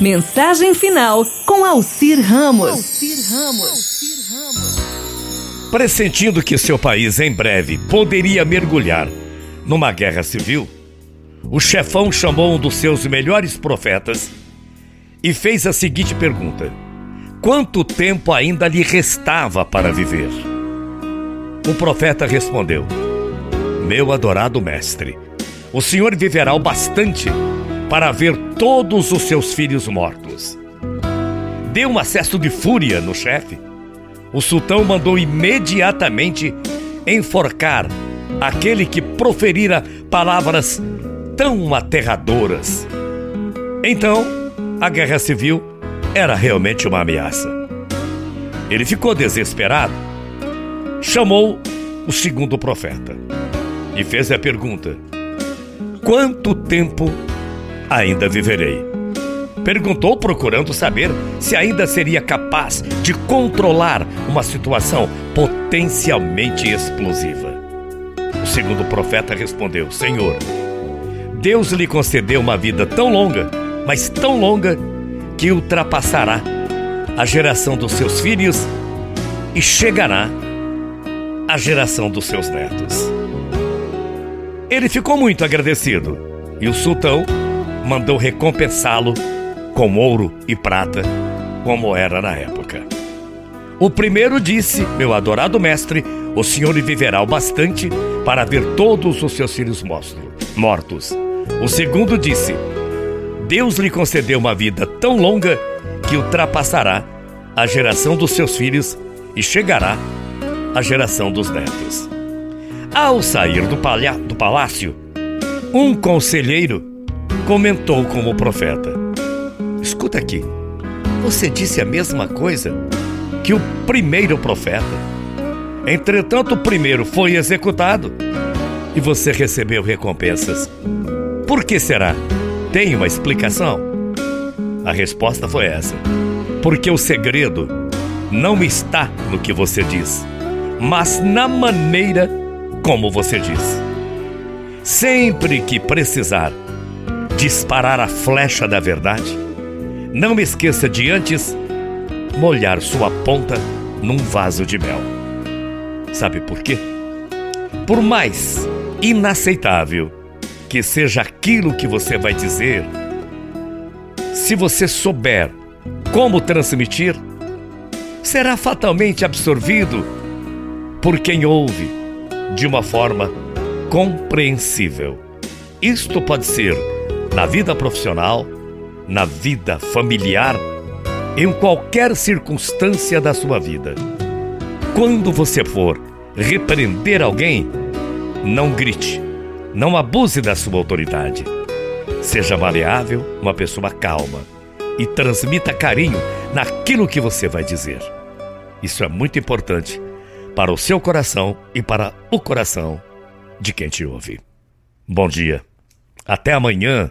Mensagem final com Alcir Ramos. Ramos. Pressentindo que seu país em breve poderia mergulhar numa guerra civil, o chefão chamou um dos seus melhores profetas e fez a seguinte pergunta: Quanto tempo ainda lhe restava para viver? O profeta respondeu: Meu adorado mestre, o senhor viverá o bastante para ver todos os seus filhos mortos. Deu um acesso de fúria no chefe. O sultão mandou imediatamente enforcar aquele que proferira palavras tão aterradoras. Então, a guerra civil era realmente uma ameaça. Ele ficou desesperado. Chamou o segundo profeta e fez a pergunta: Quanto tempo ainda viverei. Perguntou, procurando saber se ainda seria capaz de controlar uma situação potencialmente explosiva. O segundo profeta respondeu: Senhor, Deus lhe concedeu uma vida tão longa, mas tão longa, que ultrapassará a geração dos seus filhos e chegará à geração dos seus netos. Ele ficou muito agradecido e o sultão mandou recompensá-lo com ouro e prata, como era na época. O primeiro disse: Meu adorado mestre, o senhor viverá o bastante para ver todos os seus filhos mortos. O segundo disse: Deus lhe concedeu uma vida tão longa que ultrapassará a geração dos seus filhos e chegará à geração dos netos. Ao sair do, do palácio, um conselheiro comentou como profeta: Escuta aqui, você disse a mesma coisa que o primeiro profeta. Entretanto, o primeiro foi executado e você recebeu recompensas. Por que será? Tem uma explicação? A resposta foi essa: porque o segredo não está no que você diz, mas na maneira como você diz. Sempre que precisar disparar a flecha da verdade, não esqueça de antes molhar sua ponta num vaso de mel. Sabe por quê? Por mais inaceitável que seja aquilo que você vai dizer, se você souber como transmitir, será fatalmente absorvido por quem ouve de uma forma compreensível. Isto pode ser na vida profissional, na vida familiar, em qualquer circunstância da sua vida. Quando você for repreender alguém, não grite, não abuse da sua autoridade. Seja maleável, uma pessoa calma e transmita carinho naquilo que você vai dizer. Isso é muito importante para o seu coração e para o coração de quem te ouve. Bom dia. Até amanhã